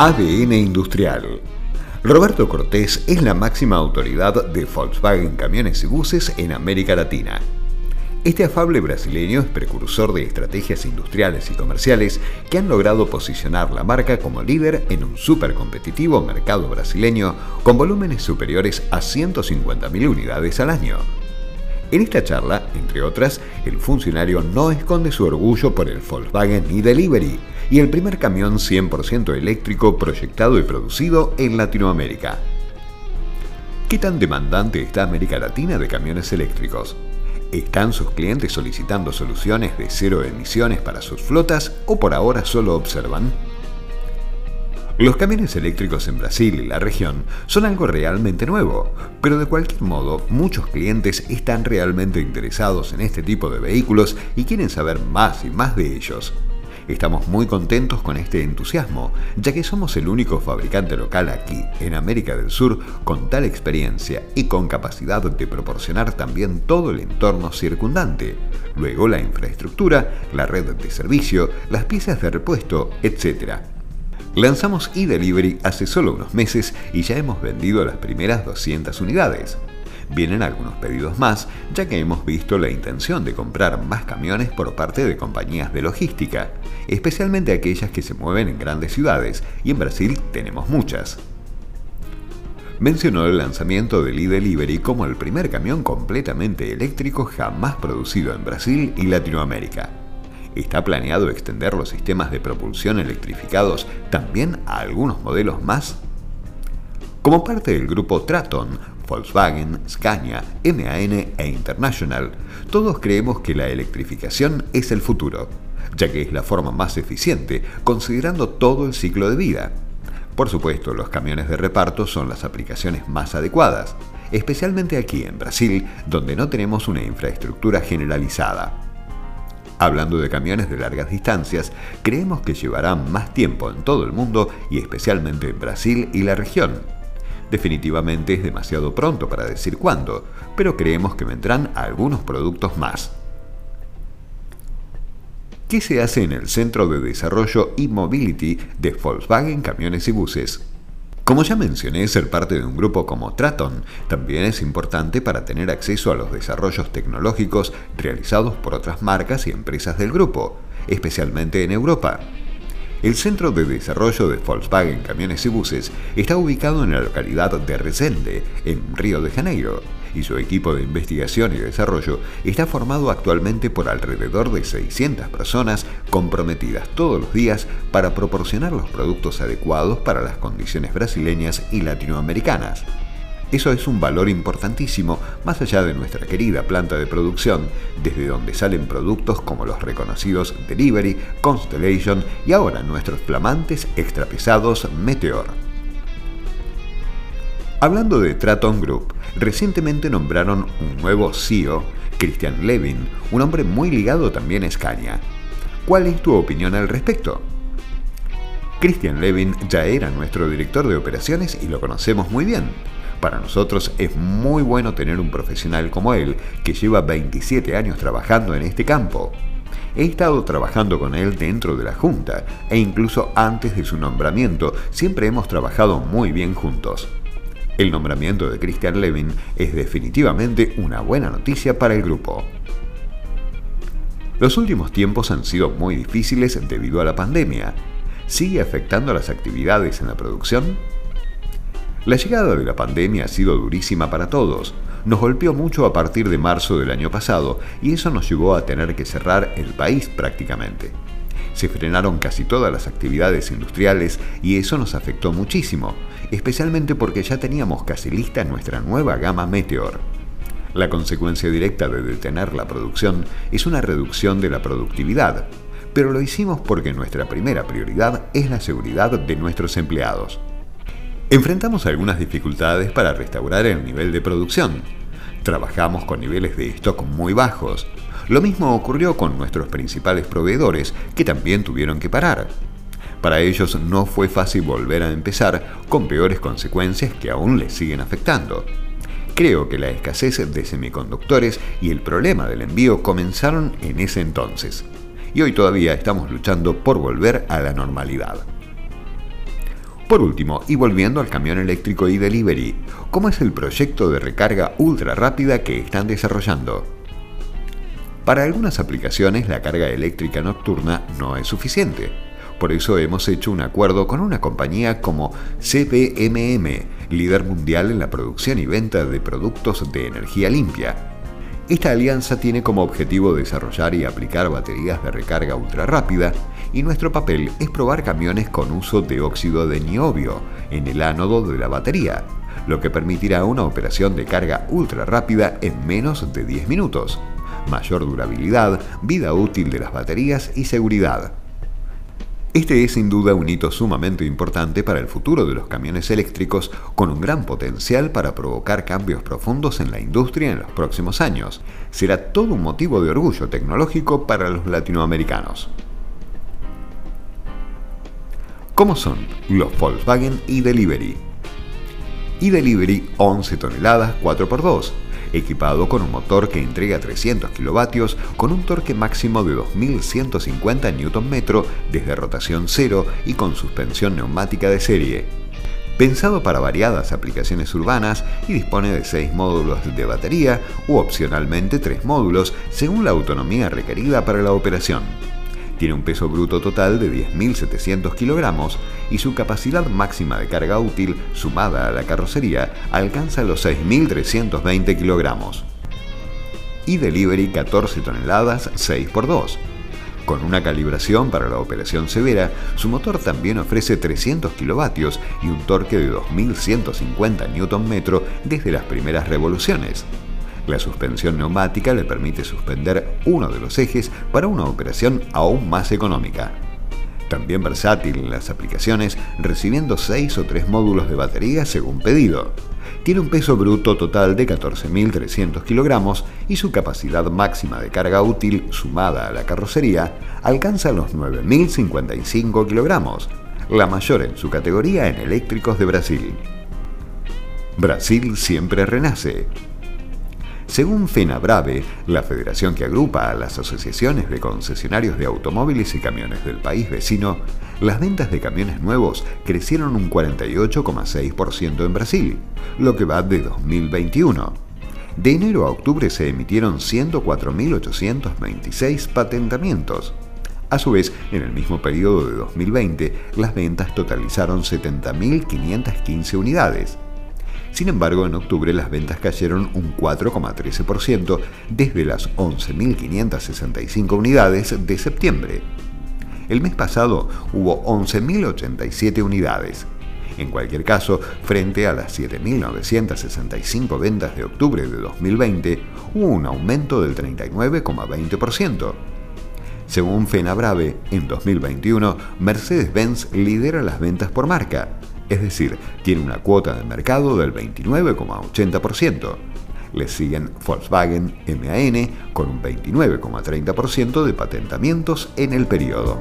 ADN Industrial. Roberto Cortés es la máxima autoridad de Volkswagen Camiones y Buses en América Latina. Este afable brasileño es precursor de estrategias industriales y comerciales que han logrado posicionar la marca como líder en un supercompetitivo mercado brasileño con volúmenes superiores a 150.000 unidades al año. En esta charla, entre otras, el funcionario no esconde su orgullo por el Volkswagen e-Delivery y el primer camión 100% eléctrico proyectado y producido en Latinoamérica. ¿Qué tan demandante está América Latina de camiones eléctricos? ¿Están sus clientes solicitando soluciones de cero emisiones para sus flotas o por ahora solo observan? Los camiones eléctricos en Brasil y la región son algo realmente nuevo, pero de cualquier modo muchos clientes están realmente interesados en este tipo de vehículos y quieren saber más y más de ellos. Estamos muy contentos con este entusiasmo, ya que somos el único fabricante local aquí, en América del Sur, con tal experiencia y con capacidad de proporcionar también todo el entorno circundante, luego la infraestructura, la red de servicio, las piezas de repuesto, etc. Lanzamos eDelivery hace solo unos meses y ya hemos vendido las primeras 200 unidades. Vienen algunos pedidos más, ya que hemos visto la intención de comprar más camiones por parte de compañías de logística, especialmente aquellas que se mueven en grandes ciudades, y en Brasil tenemos muchas. Mencionó el lanzamiento del e-Delivery como el primer camión completamente eléctrico jamás producido en Brasil y Latinoamérica. Está planeado extender los sistemas de propulsión electrificados también a algunos modelos más. Como parte del grupo Traton, Volkswagen, Scania, MAN e International, todos creemos que la electrificación es el futuro, ya que es la forma más eficiente considerando todo el ciclo de vida. Por supuesto, los camiones de reparto son las aplicaciones más adecuadas, especialmente aquí en Brasil, donde no tenemos una infraestructura generalizada. Hablando de camiones de largas distancias, creemos que llevarán más tiempo en todo el mundo y especialmente en Brasil y la región, Definitivamente es demasiado pronto para decir cuándo, pero creemos que vendrán algunos productos más. ¿Qué se hace en el Centro de Desarrollo y Mobility de Volkswagen Camiones y Buses? Como ya mencioné, ser parte de un grupo como Traton también es importante para tener acceso a los desarrollos tecnológicos realizados por otras marcas y empresas del grupo, especialmente en Europa. El Centro de Desarrollo de Volkswagen Camiones y Buses está ubicado en la localidad de Resende, en Río de Janeiro, y su equipo de investigación y desarrollo está formado actualmente por alrededor de 600 personas comprometidas todos los días para proporcionar los productos adecuados para las condiciones brasileñas y latinoamericanas. Eso es un valor importantísimo más allá de nuestra querida planta de producción, desde donde salen productos como los reconocidos Delivery, Constellation y ahora nuestros flamantes extrapesados Meteor. Hablando de Traton Group, recientemente nombraron un nuevo CEO, Christian Levin, un hombre muy ligado también a Scania. ¿Cuál es tu opinión al respecto? Christian Levin ya era nuestro director de operaciones y lo conocemos muy bien. Para nosotros es muy bueno tener un profesional como él, que lleva 27 años trabajando en este campo. He estado trabajando con él dentro de la Junta e incluso antes de su nombramiento siempre hemos trabajado muy bien juntos. El nombramiento de Christian Levin es definitivamente una buena noticia para el grupo. Los últimos tiempos han sido muy difíciles debido a la pandemia. ¿Sigue afectando las actividades en la producción? La llegada de la pandemia ha sido durísima para todos. Nos golpeó mucho a partir de marzo del año pasado y eso nos llevó a tener que cerrar el país prácticamente. Se frenaron casi todas las actividades industriales y eso nos afectó muchísimo, especialmente porque ya teníamos casi lista nuestra nueva gama Meteor. La consecuencia directa de detener la producción es una reducción de la productividad, pero lo hicimos porque nuestra primera prioridad es la seguridad de nuestros empleados. Enfrentamos algunas dificultades para restaurar el nivel de producción. Trabajamos con niveles de stock muy bajos. Lo mismo ocurrió con nuestros principales proveedores, que también tuvieron que parar. Para ellos no fue fácil volver a empezar, con peores consecuencias que aún les siguen afectando. Creo que la escasez de semiconductores y el problema del envío comenzaron en ese entonces. Y hoy todavía estamos luchando por volver a la normalidad. Por último, y volviendo al camión eléctrico y delivery, ¿cómo es el proyecto de recarga ultra rápida que están desarrollando? Para algunas aplicaciones la carga eléctrica nocturna no es suficiente. Por eso hemos hecho un acuerdo con una compañía como CPMM, líder mundial en la producción y venta de productos de energía limpia. Esta alianza tiene como objetivo desarrollar y aplicar baterías de recarga ultra rápida y nuestro papel es probar camiones con uso de óxido de niobio en el ánodo de la batería, lo que permitirá una operación de carga ultra rápida en menos de 10 minutos, mayor durabilidad, vida útil de las baterías y seguridad. Este es sin duda un hito sumamente importante para el futuro de los camiones eléctricos con un gran potencial para provocar cambios profundos en la industria en los próximos años. Será todo un motivo de orgullo tecnológico para los latinoamericanos. ¿Cómo son los Volkswagen e-Delivery? E-Delivery 11 toneladas 4x2, equipado con un motor que entrega 300 kilovatios con un torque máximo de 2150 Nm desde rotación cero y con suspensión neumática de serie. Pensado para variadas aplicaciones urbanas y dispone de 6 módulos de batería u opcionalmente 3 módulos según la autonomía requerida para la operación. Tiene un peso bruto total de 10.700 kilogramos y su capacidad máxima de carga útil, sumada a la carrocería, alcanza los 6.320 kilogramos. Y delivery 14 toneladas 6x2. Con una calibración para la operación severa, su motor también ofrece 300 kilovatios y un torque de 2.150 Nm desde las primeras revoluciones. La suspensión neumática le permite suspender uno de los ejes para una operación aún más económica. También versátil en las aplicaciones, recibiendo 6 o 3 módulos de batería según pedido. Tiene un peso bruto total de 14.300 kilogramos y su capacidad máxima de carga útil, sumada a la carrocería, alcanza los 9.055 kilogramos, la mayor en su categoría en eléctricos de Brasil. Brasil siempre renace. Según FENABRAVE, la federación que agrupa a las asociaciones de concesionarios de automóviles y camiones del país vecino, las ventas de camiones nuevos crecieron un 48,6% en Brasil, lo que va de 2021. De enero a octubre se emitieron 104.826 patentamientos. A su vez, en el mismo periodo de 2020, las ventas totalizaron 70.515 unidades, sin embargo, en octubre las ventas cayeron un 4,13% desde las 11.565 unidades de septiembre. El mes pasado hubo 11.087 unidades. En cualquier caso, frente a las 7.965 ventas de octubre de 2020, hubo un aumento del 39,20%. Según FenaBrave, en 2021, Mercedes-Benz lidera las ventas por marca, es decir, tiene una cuota de mercado del 29,80%. Le siguen Volkswagen MAN con un 29,30% de patentamientos en el periodo.